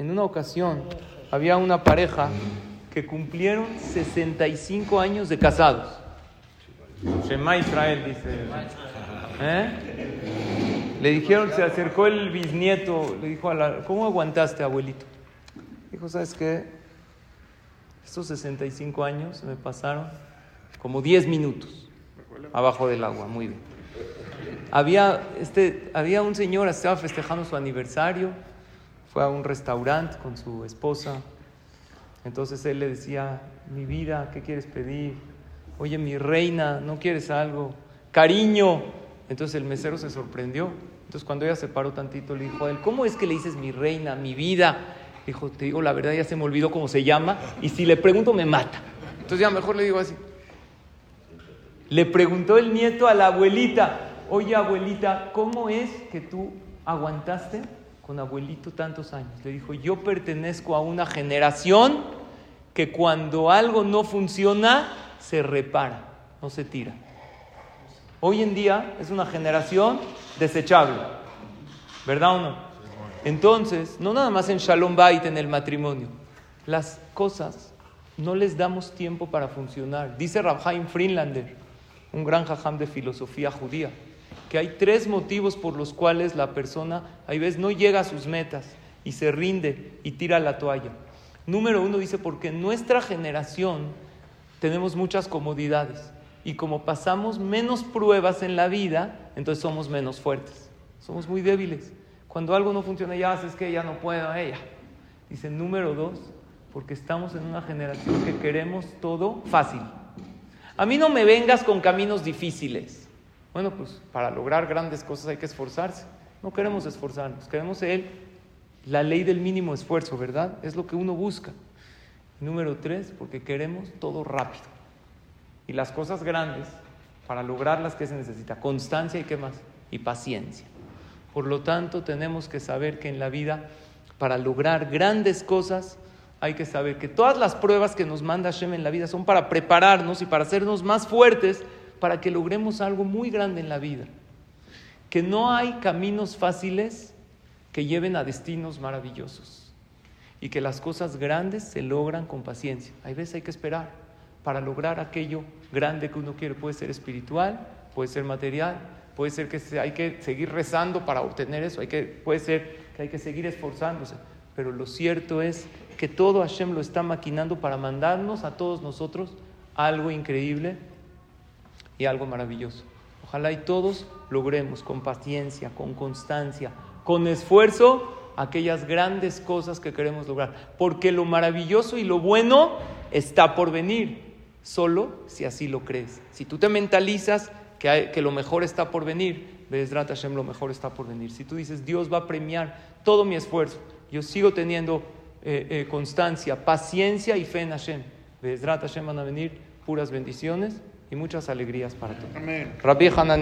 En una ocasión había una pareja que cumplieron 65 años de casados. Shema Israel dice. ¿Eh? Le dijeron, se acercó el bisnieto, le dijo a la, ¿cómo aguantaste, abuelito? Dijo, ¿sabes qué? Estos 65 años me pasaron como 10 minutos abajo del agua, muy bien. Había, este, había un señor, estaba festejando su aniversario, fue a un restaurante con su esposa, entonces él le decía, mi vida, ¿qué quieres pedir? Oye, mi reina, ¿no quieres algo? Cariño. Entonces el mesero se sorprendió. Entonces cuando ella se paró tantito, le dijo a él, ¿cómo es que le dices mi reina, mi vida? Dijo, te digo la verdad, ya se me olvidó cómo se llama y si le pregunto me mata. Entonces ya mejor le digo así. Le preguntó el nieto a la abuelita, oye abuelita, ¿cómo es que tú aguantaste con abuelito tantos años? Le dijo, yo pertenezco a una generación que cuando algo no funciona, se repara, no se tira. Hoy en día es una generación desechable, ¿verdad o no? Entonces, no nada más en Shalom Bait, en el matrimonio, las cosas no les damos tiempo para funcionar. Dice Rabhaim Friedlander, un gran jajam de filosofía judía, que hay tres motivos por los cuales la persona a veces no llega a sus metas y se rinde y tira la toalla. Número uno dice, porque en nuestra generación tenemos muchas comodidades y como pasamos menos pruebas en la vida, entonces somos menos fuertes, somos muy débiles. Cuando algo no funciona, ya haces que ya no puedo, ella. Dice número dos, porque estamos en una generación que queremos todo fácil. A mí no me vengas con caminos difíciles. Bueno, pues para lograr grandes cosas hay que esforzarse. No queremos esforzarnos, queremos él la ley del mínimo esfuerzo, ¿verdad? Es lo que uno busca. Número tres, porque queremos todo rápido. Y las cosas grandes, para lograrlas, ¿qué se necesita? Constancia y qué más? Y paciencia. Por lo tanto, tenemos que saber que en la vida, para lograr grandes cosas, hay que saber que todas las pruebas que nos manda Hashem en la vida son para prepararnos y para hacernos más fuertes para que logremos algo muy grande en la vida. Que no hay caminos fáciles que lleven a destinos maravillosos y que las cosas grandes se logran con paciencia. Hay veces hay que esperar para lograr aquello grande que uno quiere. Puede ser espiritual, puede ser material, puede ser que hay que seguir rezando para obtener eso, hay que, puede ser que hay que seguir esforzándose. Pero lo cierto es que todo Hashem lo está maquinando para mandarnos a todos nosotros algo increíble y algo maravilloso. Ojalá y todos logremos con paciencia, con constancia, con esfuerzo aquellas grandes cosas que queremos lograr. Porque lo maravilloso y lo bueno está por venir, solo si así lo crees. Si tú te mentalizas que, lo mejor está por venir, Bezrat Hashem lo mejor está por venir. Si tú dices, Dios va a premiar todo mi esfuerzo, yo sigo teniendo eh, eh, constancia, paciencia y fe en Hashem. Bezrat Hashem van a venir puras bendiciones y muchas alegrías para todos. Amén. Rabbi Hanan